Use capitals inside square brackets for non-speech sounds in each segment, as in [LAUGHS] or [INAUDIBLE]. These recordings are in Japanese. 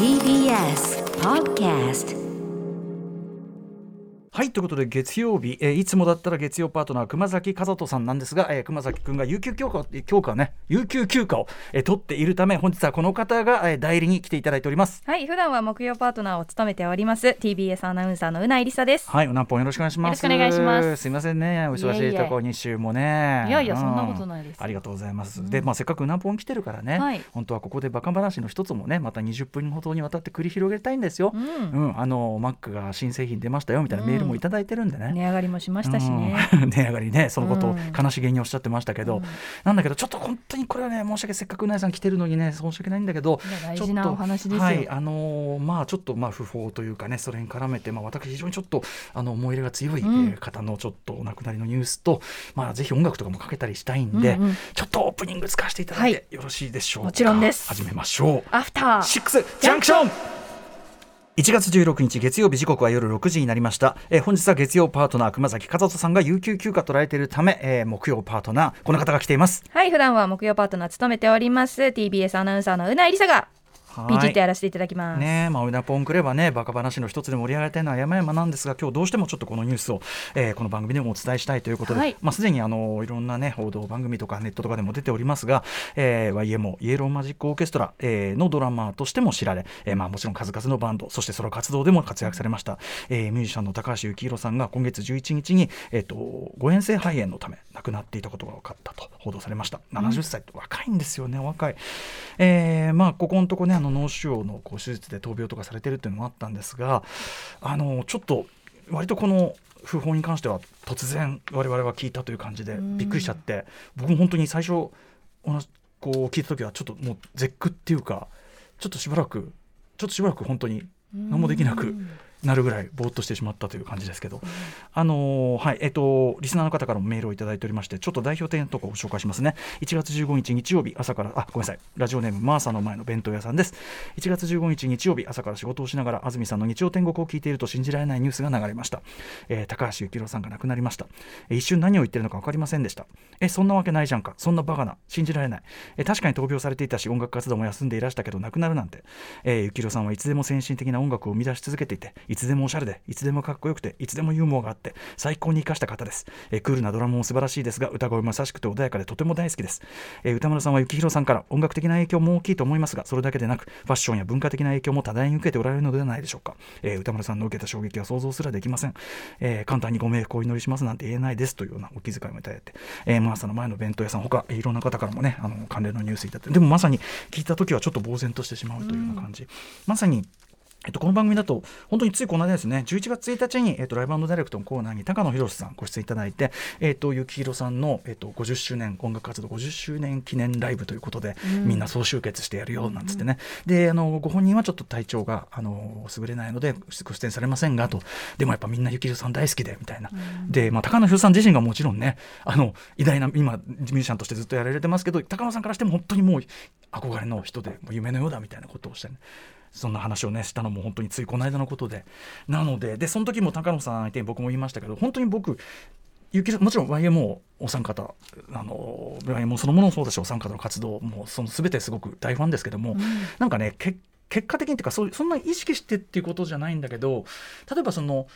TBS Podcast はいということで月曜日、えーいつもだったら月曜パートナー熊崎和人さんなんですが、えー熊崎くんが有給休暇を休暇をね有給休暇を、えー取っているため本日はこの方が、えー代理に来ていただいておりますはい、普段は木曜パートナーを務めております TBS アナウンサーのうないりさです。はい、おなぽんよろしくお願いします。よろしくお願いしますすいませんね、お忙しいとこ2週もね。いやいやうそんなことないですありがとうございます。で、まあせっかくうなぽん来てるからね、はい本当はここでバカ話の一つもね、また20分ほどにわたって繰り広げたいんですよ。ううんん、あのマックが新製品出ましたよみたいなメールもいただいてるんでね。値上がりもしましたしね。うん。[LAUGHS] 値上がりねそのことをうん。悲しげにおっしゃってましたけど、うん。なんだけどちょっと本当にこれはね申し訳せっかくうなえさん来てるのにね申し訳ないんだけど大ちょっと事なお話ですよ。はいあのーまあちょっとまあ不法というかねそれに絡めてまあ私非常にちょっとあの思い入れが強い、方のちょっとお亡くなりのニュースとまあぜひ音楽とかもかけたりしたいんで、うんうん。ちょっとオープニング使わせていただいて、はよろしいでしょうか。もちろんです。始めましょう。アフター。シックスジャンクション1月16日月曜日時刻は夜6時になりました、えー本日は月曜パートナー熊崎和人さんが有給休暇取られているため、えー木曜パートナーこの方が来ています。はい、普段は木曜パートナー務めております。TBS アナウンサーのうないりさが。はい PG ってやらせていただきます。ねえ、まあ、うなぽんくればね、バカ話の一つで盛り上がりたいのは山々なんですが、今日どうしてもちょっとこのニュースを、えーこの番組でもお伝えしたいということで、はいまあ、すでにあのいろんなね、報道番組とかネットとかでも出ておりますが、えー、YMO、イエローマジックオーケストラ、えーのドラマーとしても知られ、えーまあ、もちろん数々のバンド、そしてソロ活動でも活躍されました、えーミュージシャンの高橋幸宏さんが今月11日に、えー、と誤嚥性肺炎のため亡くなっていたことが分かったと報道されました。70歳って若いんですよね、お若い。えーまあ、ここのとこね、あの脳腫瘍のこう手術で闘病とかされてるっていうのもあったんですが、あのちょっと割とこの訃報に関しては突然我々は聞いたという感じでうん。びっくりしちゃって、僕も本当に最初こう聞いた時はちょっともう絶句っていうか、ちょっとしばらくちょっとしばらく本当に何もできなくなるぐらいぼーっとしてしまったという感じですけど、あのーはいえっ、とリスナーの方からもメールをいただいておりましてちょっと代表点とかを紹介しますね。1月15日日曜日朝からあごめんなさい。ラジオネームマーサの前の弁当屋さんです。1月15日日曜日朝から仕事をしながら安住さんの日曜天国を聞いていると信じられないニュースが流れました、えー高橋幸宏さんが亡くなりました、えー一瞬何を言ってるのか分かりませんでした。えそんなわけないじゃんか。そんなバカな。信じられない、え確かに闘病されていたし音楽活動も休んでいらしたけど亡くなるなんて、えー、幸宏さんはいつでも先進的な音楽を生み出し続けていていつでもおしゃれでいつでもかっこよくていつでもユーモアがあって最高に生かした方です、えークールなドラムも素晴らしいですが歌声も優しくて穏やかでとても大好きです、えー歌丸さんは幸宏さんから音楽的な影響も大きいと思いますがそれだけでなくファッションや文化的な影響も多大に受けておられるのではないでしょうか、えー歌丸さんの受けた衝撃は想像すらできません、えー簡単にご冥福をお祈りしますなんて言えないですというようなお気遣いもいただいて、えー、マーサの前の弁当屋さん他えーいろんな方からもねあの関連のニュースいただいて。でもまさに聞いた時はちょっと呆然としてしまうというような感じ、まさにえっと、この番組だと、本当についこの間ですね、11月1日に、えっと、ライブダイレクトのコーナーに高野博さんご出演いただいて、えっと、幸宏さんの、えっと、50周年、音楽活動50周年記念ライブということで、みんな総集結してやるよ、なんつってね。で、あの、ご本人はちょっと体調が、あの、優れないので、ご出演されませんが、と。でもやっぱみんな幸宏さん大好きで、みたいな。で、まあ、高野博さん自身がもちろんね、あの、偉大な、今、ミュージシャンとしてずっとやられてますけど、高野さんからしても本当にもう、憧れの人で、もう夢のようだ、みたいなことをしゃる。そんな話をねしたのも本当についこの間のことで。なのででその時も高野さん相手に僕も言いましたけど本当に僕ゆきもちろん YMO お三方あの YMO そのものもそうだしお三方の活動もその全てすごく大ファンですけども、なんかねけ結果的にっていうかそうそんな意識してっていうことじゃないんだけど例えばその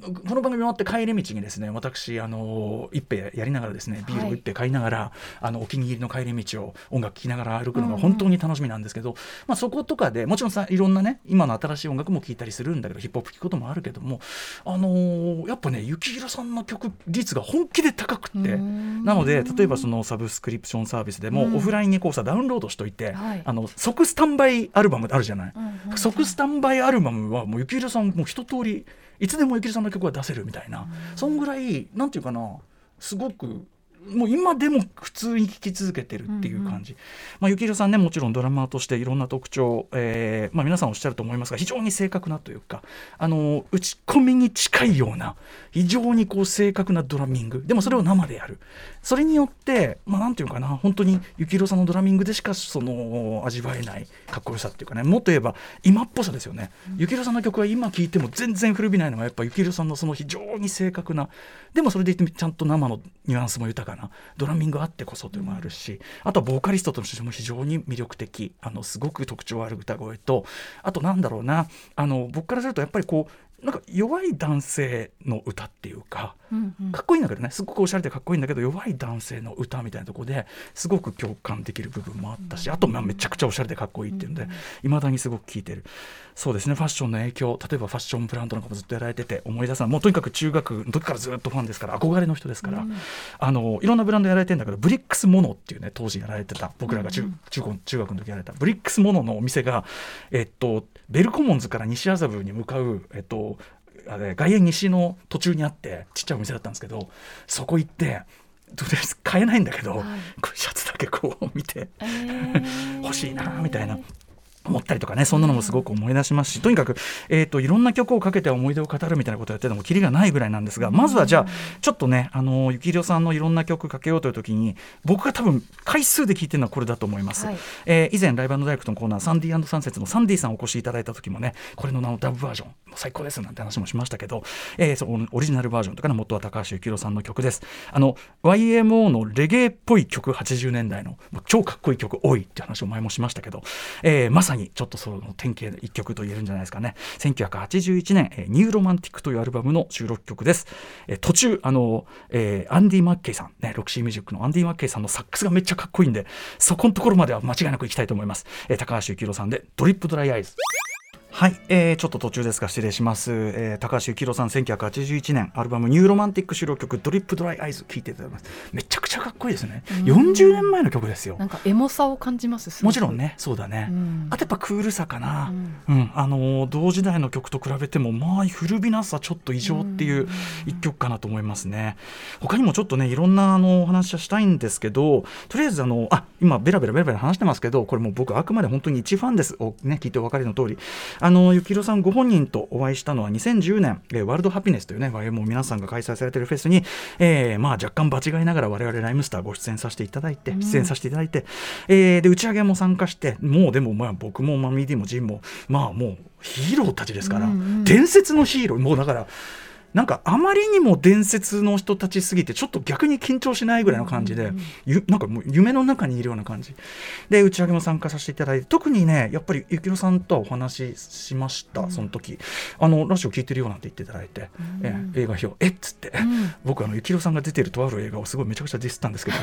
この番組終わって帰り道にですね私あの一杯やりながらですねビールを一杯買いながら、あのお気に入りの帰り道を音楽聴きながら歩くのが本当に楽しみなんですけど、まあ、そことかでもちろんさいろんなね今の新しい音楽も聴いたりするんだけどヒップホップ聴くこともあるけどもあのーやっぱね幸宏さんの曲率が本気で高くってなので例えばそのサブスクリプションサービスでも、うん。オフラインにこうさダウンロードしといて、はい。あの即スタンバイアルバムあるじゃない？うんうん即スタンバイアルバムはもう幸宏さんもう一通りいつでもゆきりさんの曲は出せるみたいな、そんぐらいなんていうかなすごくもう今でも普通に聴き続けてるっていう感じ、まあ、幸宏さんねもちろんドラマーとしていろんな特徴、えーまあ、皆さんおっしゃると思いますが非常に正確なというかあの打ち込みに近いような非常にこう正確なドラミング。でもそれを生でやる。それによって、まあ、なんていうかな本当に幸宏さんのドラミングでしかその味わえないかっこよさっていうかね。もっと言えば今っぽさですよね。幸宏さんの曲は今聴いても全然古びないのはやっぱ幸宏さんのその非常に正確なでもそれでいてちゃんと生のニュアンスも豊かかな。ドラミングあってこそというのもあるし、あとはボーカリストとしても非常に魅力的。あのすごく特徴ある歌声とあとなんだろうな。あの僕からするとやっぱりこうなんか弱い男性の歌っていうか、うんうん。かっこいいんだけどね。すごくおしゃれでかっこいいんだけど弱い男性の歌みたいなところですごく共感できる部分もあったし、あとまあめちゃくちゃおしゃれでかっこいいっていうんでいま、未だにすごく聴いてる。そうですね。ファッションの影響。例えばファッションブランドなんかもずっとやられてて思い出すのはもうとにかく中学の時からずっとファンですから憧れの人ですから、あのいろんなブランドやられてるんだけどブリックスモノっていうね当時やられてた僕らが中,、中高中学の時やられたブリックスモノのお店がえっとベルコモンズから西麻布に向かうえっとあれ外苑西の途中にあってちっちゃいお店だったんですけどそこ行ってとりあえず買えないんだけど、はいシャツだけこう見てえー欲しいなみたいな。思ったりとかねそんなのもすごく思い出しますしとにかく、えー、といろんな曲をかけて思い出を語るみたいなことをやってるのもキリがないぐらいなんですがまずはじゃあちょっとねあの幸宏さんのいろんな曲かけようという時に僕が多分回数で聴いてるのはこれだと思います、はい。えー以前ライブダイレクトのコーナーサンディサンセッツのサンディさんお越しいただいた時もねこれの名のダブバージョン最高ですなんて話もしましたけど、えーそのオリジナルバージョンとかね元は高橋幸宏さんの曲です。あの YMO のレゲエっぽい曲80年代の超かっこいい曲多いって話を前もしましたけど、えーまさにちょっとその典型で一曲と言えるんじゃないですかね。1981年、えー Neuromantic というアルバムの収録曲です、え途中あの、えーアンディ・マッケイさんね Roxy Music のアンディ・マッケイさんのサックスがめっちゃかっこいいんでそこのところまでは間違いなくいきたいと思います、えー高橋幸宏さんで Drip Dry Eyes。はい、えーちょっと途中ですが失礼します、えー高橋幸宏さん1981年アルバム「Neuromantic」収録曲「Drip Dry Eyes」聴いていただきます。めちゃくちゃかっこいいですね。40年前の曲ですよ。なんかエモさを感じます。もちろんねそうだね、うん。あとやっぱクールさかな、ううんんあのー同時代の曲と比べてもまあ古びなさちょっと異常っていう一曲かなと思いますね。他にもちょっとねいろんなあのお話はしたいんですけどとりあえずあのあ今ベラベラベラベラ話してますけどこれもう僕あくまで本当に一ファンです。をね聞いてお分かりの通りあの幸宏さんご本人とお会いしたのは2010年、えーワールドハピネスというね YMO 皆さんが開催されているフェスに、えーまあ若干場違いながら我々ライムスターご出演させていただいて出演させていただいて、えーで打ち上げも参加してもうでもまあ僕もマミーディもジンもまあもうヒーローたちですから、伝説のヒーロー。もうだからなんかあまりにも伝説の人たちすぎてちょっと逆に緊張しないぐらいの感じで、ゆなんかもう夢の中にいるような感じ。で打ち上げも参加させていただいて特にねやっぱり幸宏さんとはお話ししました、その時。あのラジオ聞いてるよなんて言っていただいて、え映画表えっ？つって、僕あの幸宏さんが出てるとある映画をすごいめちゃくちゃディスったんですけど、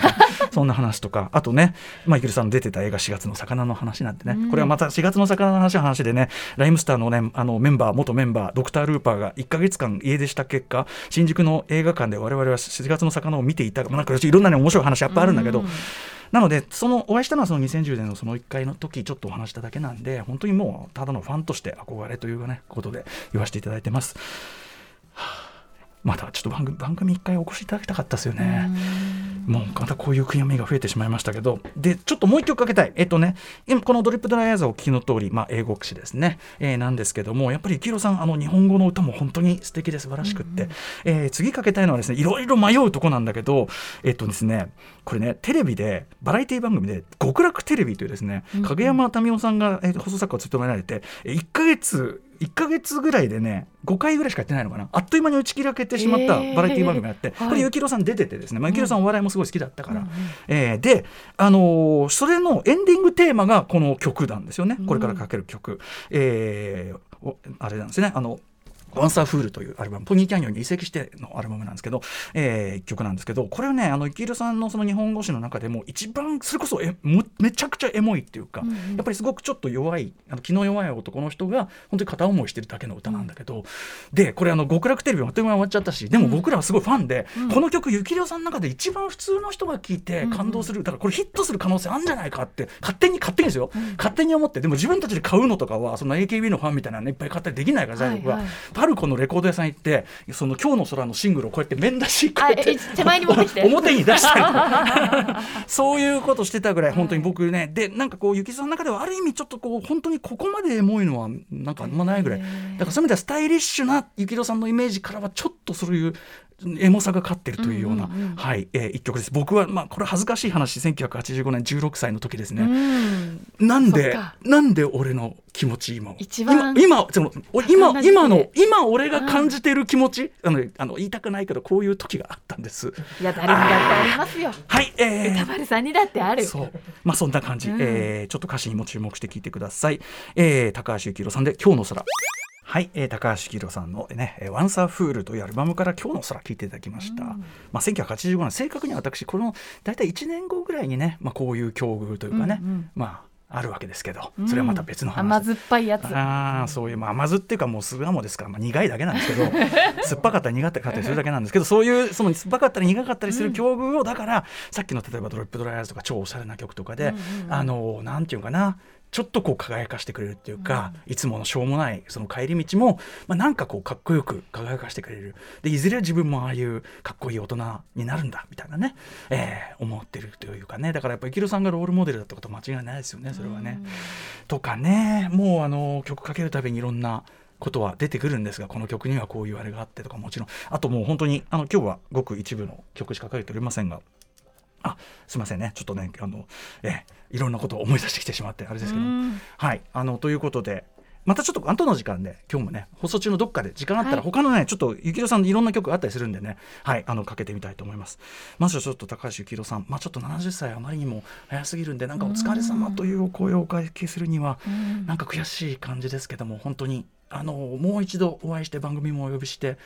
そんな話とか。あとね、まあ、幸宏さんの出てた映画4月の魚の話なんてね、これはまた4月の魚の話は話でねライムスターのねあのメンバー元メンバードクター・ルーパーが1か月間家出した結果新宿の映画館で我々は4月の魚を見ていた。まあなんかいろんなね面白い話やっぱあるんだけど、なのでそのお会いしたのはその2010年のその1回の時ちょっとお話しただけなんで本当にもうただのファンとして憧れというかねことで言わせていただいてます。はあ。またちょっと番組番組一回お越しいただきたかったですよね。もうまたこういう悔やみが増えてしまいましたけど、で、ちょっともう一曲かけたい。えっとね、今このドリップドライアイズをお聞きの通り、まあ、英語詞ですね、えーなんですけども、やっぱり幸宏さん、あの、日本語の歌も本当に素敵で素晴らしくって、えー次かけたいのはですね、いろいろ迷うとこなんだけど、えっとですね、これね、テレビで、バラエティ番組で、極楽テレビというですね、影山民生さんが、えー放送作家を務められて、えー1ヶ月、1ヶ月ぐらいでね、5回ぐらいしかやってないのかな。あっという間に打ち切られてしまったバラエティ番組があって、はい。これ、幸宏さん出ててですね、まあ、幸宏さんお笑いもすごい好きだったから、えーで、あのーそれのエンディングテーマがこの曲なんですよね、これからかける曲。えーおあれなんですね、あの、ワンサーフールというアルバム、ポニーキャニオンに移籍してのアルバムなんですけど、えー曲なんですけど、これはね、あの、イキルさんのその日本語詞の中でも一番、それこそえもめちゃくちゃエモいっていうか、やっぱりすごくちょっと弱い、あの気の弱い男の人が本当に片思いしてるだけの歌なんだけど、で、これあの、極楽テレビもあっという間に終わっちゃったし、でも僕らはすごいファンで、この曲、ゆきりょさんの中で一番普通の人が聴いて感動する、だからこれヒットする可能性あるんじゃないかって、勝手に、勝手にですよ、勝手に思って、でも自分たちで買うのとかは、その AKB のファンみたいなのいっぱい買ったりできないから。はいはいパルコのレコード屋さん行って、その今日の空のシングルをこうやって面出しこうあやっ手前に持ってきて。[LAUGHS] 表に出したり。[LAUGHS] そういうことしてたぐらい本当に僕ね、でなんかこうゆきさんの中ではある意味ちょっとこう本当にここまでエモいのはなんかあんまないぐらい。だからそういう意味ではスタイリッシュなゆきろさんのイメージからはちょっとそういうエモさが勝ってるというような、はいえー一曲です。僕は、まあ、これ恥ずかしい話1985年16歳の時ですね、うん。なんでなんで俺の気持ち今を？一番今今そのお今今ので今俺が感じている気持ち、あのあの言いたくないけどこういう時があったんです。いや誰にだってありますよ。はいえー。歌丸さんにだってあるそう。まあそんな感じ、うん。えーちょっと歌詞にも注目して聞いてください、えー高橋幸宏さんで「今日の空」はい、えー高橋幸宏さんのね「えーワンサーフール」というアルバムから「今日の空」聞いていただきました、まあ、1985年正確には私この大体1年後ぐらいにね、まあ、こういう境遇というかね、うんうん。まああるわけですけどそれはまた別の話。甘酸っぱいやつ。ああそういう、まあ、甘酢っていうかもう酢鴨ですから、まあ、苦いだけなんですけど [LAUGHS] 酸っぱかったり苦かったりするだけなんですけどそういうその酸っぱかったり苦かったりする境遇をだから、さっきの例えば「ドロップドライヤーズ」とか超おしゃれな曲とかで、あのなんていうかなちょっとこう輝かしてくれるっていうか、いつものしょうもないその帰り道も、まあ、なんかこうかっこよく輝かしてくれる。でいずれ自分もああいうかっこいい大人になるんだみたいなね、えー思ってるというかね。だからやっぱり生さんがロールモデルだったことは間違いないですよねそれはね。とかねもうあの曲かけるたびにいろんなことは出てくるんですがこの曲にはこういうあれがあってとかもちろん。あともう本当にあの今日はごく一部の曲しかかけておりませんがあすいませんね。ちょっとねあのえいろんなことを思い出してきてしまってあれですけど。もはい。あのということでまたちょっと後の時間で今日もね放送中のどっかで時間あったらはい。他のね、ちょっと幸宏さんのいろんな曲あったりするんでねはい。あのかけてみたいと思います。まずはちょっと高橋幸宏さん。まあちょっと70歳あまりにも早すぎるんでなんかお疲れ様というお声をおかけするにはなんか悔しい感じですけども本当にあのもう一度お会いして番組もお呼びして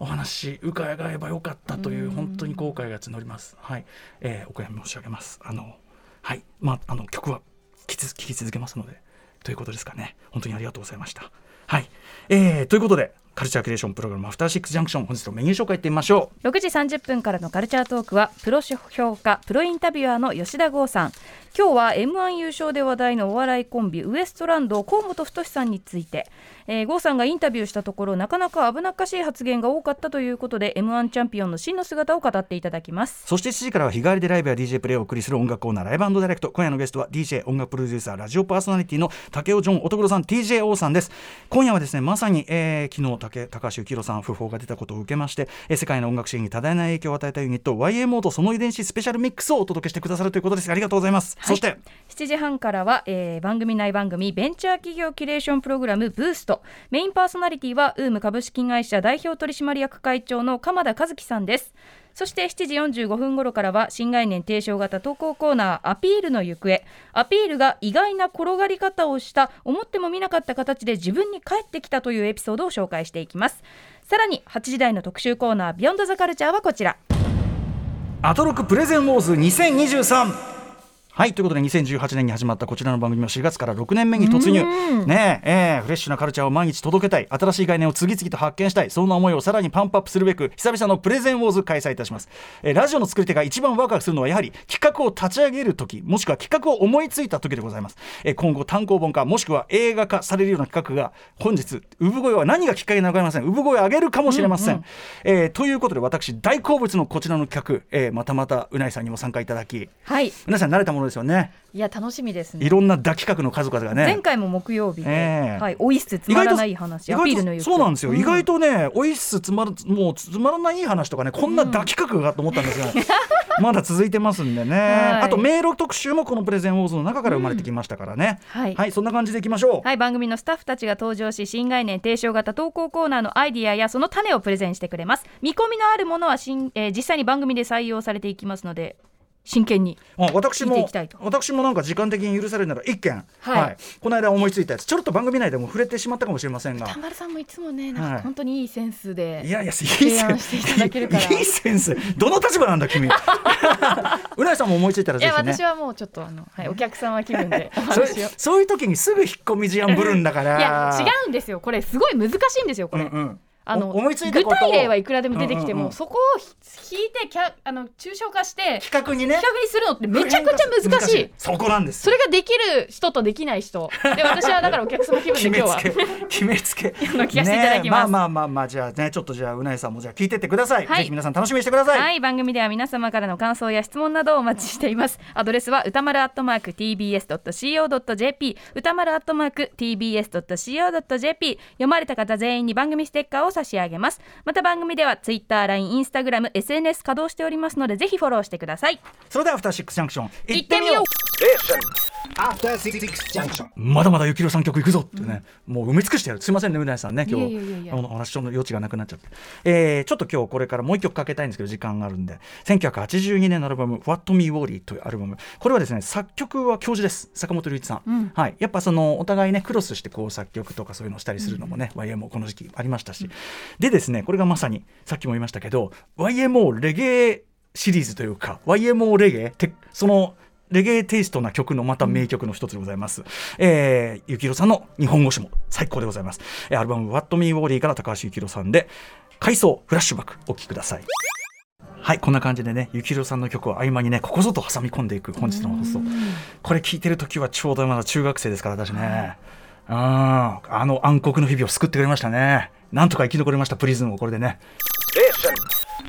お話伺えばよかったという本当に後悔が募ります。はい、えーお悔やみ申し上げます。あのはい、まああの曲は聴き続けますのでということですかね。本当にありがとうございました。はい、えーということでカルチャークリエーションプログラムアフターシックスジャンクション本日のメニュー紹介いってみましょう。6時30分からのカルチャートークはプロ評価プロインタビュアーの吉田剛さん。今日は M1 優勝で話題のお笑いコンビウエストランド河本太さんについて、えー、郷さんがインタビューしたところなかなか危なっかしい発言が多かったということで M1 チャンピオンの真の姿を語っていただきます。そして7時からは日替わりでライブや DJ プレイをお送りする音楽コーナーライブダイレクト今夜のゲストは DJ 音楽プロデューサーラジオパーソナリティの竹尾ジョン乙黒さん TJO さんです。今夜はですねまさに、えー昨日竹高橋幸宏さん訃報が出たことを受けまして、えー世界の音楽シーンに多大な影響を与えたユニット YMO とその遺伝子スペシャルミックスをお届けしてくださるということです。ありがとうございます、そして。7時半からは、えー番組内番組ベンチャー企業キュレーションプログラムブースト。メインパーソナリティはウーム株式会社代表取締役会長の鎌田和樹さんですそして7時45分頃からは新概念提唱型投稿コーナーアピールの行方。アピールが意外な転がり方をした思ってもみなかった形で自分に返ってきたというエピソードを紹介していきます。さらに8時台の特集コーナービヨンドザカルチャーはこちら。アトロクプレゼンウォーズ2023はいということで2018年に始まったこちらの番組も4月から6年目に突入。ねええーフレッシュなカルチャーを毎日届けたい。新しい概念を次々と発見したい。そんな思いをさらにパンプアップするべく久々のプレゼンウォーズ開催いたします、えーラジオの作り手が一番ワクワクするのはやはり企画を立ち上げる時もしくは企画を思いついた時でございます、えー今後単行本化もしくは映画化されるような企画が本日産声は何がきっかけなのかりません。産声を上げるかもしれません、えーということで私大好物のこちらの企画、えーまたまたうないさんにも参加いただきはい。皆さん慣れたものですよね。いや楽しみですね。いろんな抱き企画の数々がね。前回も木曜日で、ええ。はい、おいっすつまらない話意外とアピールの行方そうなんですよ、ん。意外とねおいっすつまるもうつまらない話とかねこんな抱き企画がと思ったんですが、[LAUGHS] まだ続いてますんでね、はい。あとメール特集もこのプレゼンウォーズの中から生まれてきましたからね、はい。そんな感じでいきましょう、はい番組のスタッフたちが登場し新概念提唱型投稿コーナーのアイディアやその種をプレゼンしてくれます。見込みのあるものは新、えー実際に番組で採用されていきますので真剣にあ私も私もなんか時間的に許されるなら一件、はい。この間思いついたやつ。ちょろっと番組内でも触れてしまったかもしれませんが。田丸さんもいつもねなんはい。か本当にいいセンスで、いやいやいい提センス。案していいいセンス。どの立場なんだ君。うなえさんも思いついたらいやぜひね。私はもうちょっとあの、はい、お客様気分で。そういう時にすぐ引っ込み思案ぶるんだからいや違うんですよ。これすごい難しいんですよこれ、うんうんあのお思いついた具ことを。体例はいくらでも出てきても、うんうんうん。そこをひ引いてキャあの抽象化して企画にね。企画にするのってめちゃくちゃ難しい。[LAUGHS] そこなんですそれができる人とできない人。で私はだからお客様気分で今日は。つけ決めつけ。[LAUGHS] の聞かせていただきます。ねえまあまあまあまあじゃあねちょっとじゃあうなえさんもじゃあ聞いてってください、はい。ぜひ皆さん楽しみにしてください、はい番組では皆様からの感想や質問などをお待ちしています。アドレスは歌丸アットマーク tbs.co.jp 歌丸アットマーク tbs.co.jp 読まれた方全員に番組ステッカーを差し上げます。また番組ではツイッター LINE インスタグラム SNS 稼働しておりますのでぜひフォローしてください。それではアフターシックスジャンクション行ってみよう。After Six Junction. まだまだゆきろさん曲いくぞってね、もう埋め尽くしてやるすいませんねうなえさんね今日いやいやいや。いやあのお話の余地がなくなっちゃって、えーちょっと今日これからもう一曲かけたいんですけど時間があるんで1982年のアルバム「What Me Worry」というアルバム。これはですね作曲は教授です。坂本龍一さん、はい、やっぱそのお互いねクロスしてこう作曲とかそういうのをしたりするのもね、YMO この時期ありましたし、でですねこれがまさにさっきも言いましたけど YMO レゲエシリーズというか YMO レゲエってそのレゲエテイストな曲のまた名曲の一つでございます。えー、ゆきろさんの日本語詞も最高でございます。えーアルバム What Me Worry から高橋ゆきろさんで、回想フラッシュバックお聴きください。はい、こんな感じでね、ゆきろさんの曲を合間にね、ここぞと挟み込んでいく本日の放送。これ聞いてる時はちょうどまだ中学生ですから、私ね。うん、あの暗黒の日々を救ってくれましたね。なんとか生き残りました、プリズンをこれでね。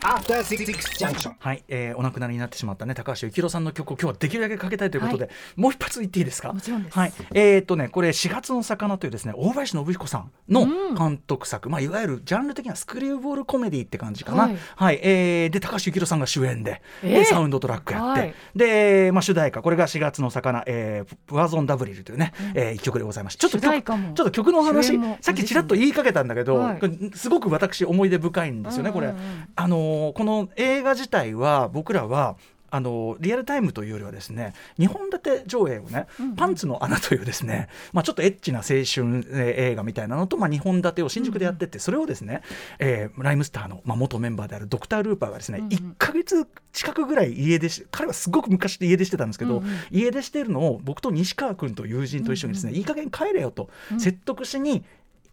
After Six Junction. はい、えーお亡くなりになってしまったね高橋幸宏さんの曲を今日はできるだけかけたいということで、もう一発言っていいですか？もちろんです。はい。えーっとねこれ4月の魚というですね大林信彦さんの監督作、まあいわゆるジャンル的にはスクリューボールコメディって感じかな。ははい。い、えーで高橋幸宏さんが主演で,、えー。でサウンドトラックやって、はい。で、まあ、主題歌。これが4月の魚、えー、プワゾンダブリルというね、えー一曲でございます。ちょっとちょっと曲の話さっきちらっと言いかけたんだけど、すごく私思い出深いんですよね、これ。うんうん。うんあのーこの映画自体は僕らはあのリアルタイムというよりはですね2本立て上映をね「パンツの穴」というですね、まあ、ちょっとエッチな青春、えー映画みたいなのと、まあ、2本立てを新宿でやってて、それをですね、えーライムスターの、まあ、元メンバーであるドクター・ルーパーがですね、1か月近くぐらい家出し彼はすごく昔で家出してたんですけど、家出してるのを僕と西川君と友人と一緒にですね、いい加減帰れよと説得しに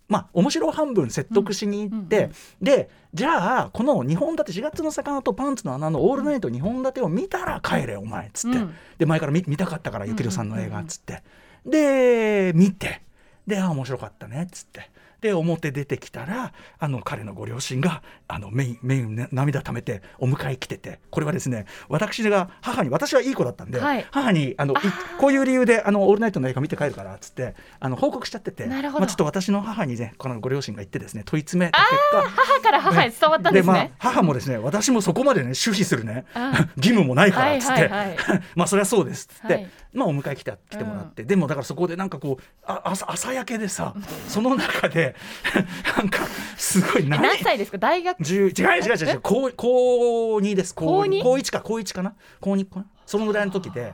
まあ、面白半分説得しに行って、でじゃあこの2本立て4月の魚とパンツの穴のオールナイト2本立てを見たら帰れお前っつって、うん。で前から見見たかったからゆきろさんの映画っつって、で見て。であ面白かったねっつって。で表出てきたらあの彼のご両親があのメインメインね涙溜めてお迎え来ててこれはですね私が母に私はいい子だったんで、はい。母にあのいこういう理由であのオールナイトの映画見て帰るからっつってあの報告しちゃっててまあ、ちょっと私の母にねこのご両親が言ってですね問い詰めた結果母から母へ伝わったんですまあね、母もですね私もそこまでね守秘するねあ義務もないからっつって、はいはいはい。[LAUGHS] まあそれはそうですっつって、はい。まあお迎え来て来てもらって、でもだからそこでなんかこうあ朝朝焼けでさ [LAUGHS] その中で [LAUGHS] なんかすごいえ何？何歳ですか？大学？10違う違う違う違う。高高2です。高高二？高1か。高1かな？高2かな？そのぐらいの時で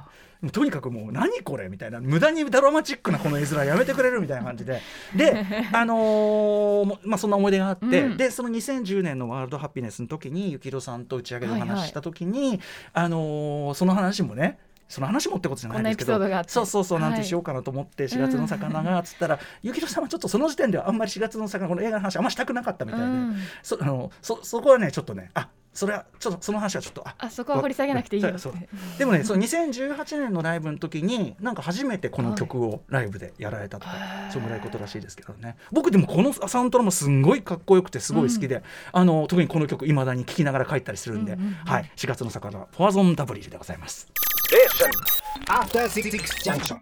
とにかくもう何これみたいな。無駄にドラマチックなこの絵面やめてくれるみたいな感じで。[LAUGHS] であのーもまあそんな思い出があって、うん。でその2010年のワールドハピネスの時にゆきろさんと打ち上げでおはいはい。話しした時に、あのーその話もねその話もってことじゃないんですけどそうそうそうなんはいてしようかなと思って4月の魚がつったら、ゆきろさんはちょっとその時点ではあんまり4月の魚この映画の話あんましたくなかったみたいで、うん。そあのそそこはねちょっとねあそれはちょっとその話はちょっとああそこは掘り下げなくていいよ。でもねその2018年のライブの時になんか初めてこの曲をライブでやられたとか、そのぐらいことらしいですけどね。僕でもこのサウンドラもすんごいかっこよくてすごい好きで、あの特にこの曲いまだに聴きながら帰ったりするんで、はい。4月の魚ポワゾンダブリルでございます After Six Junction.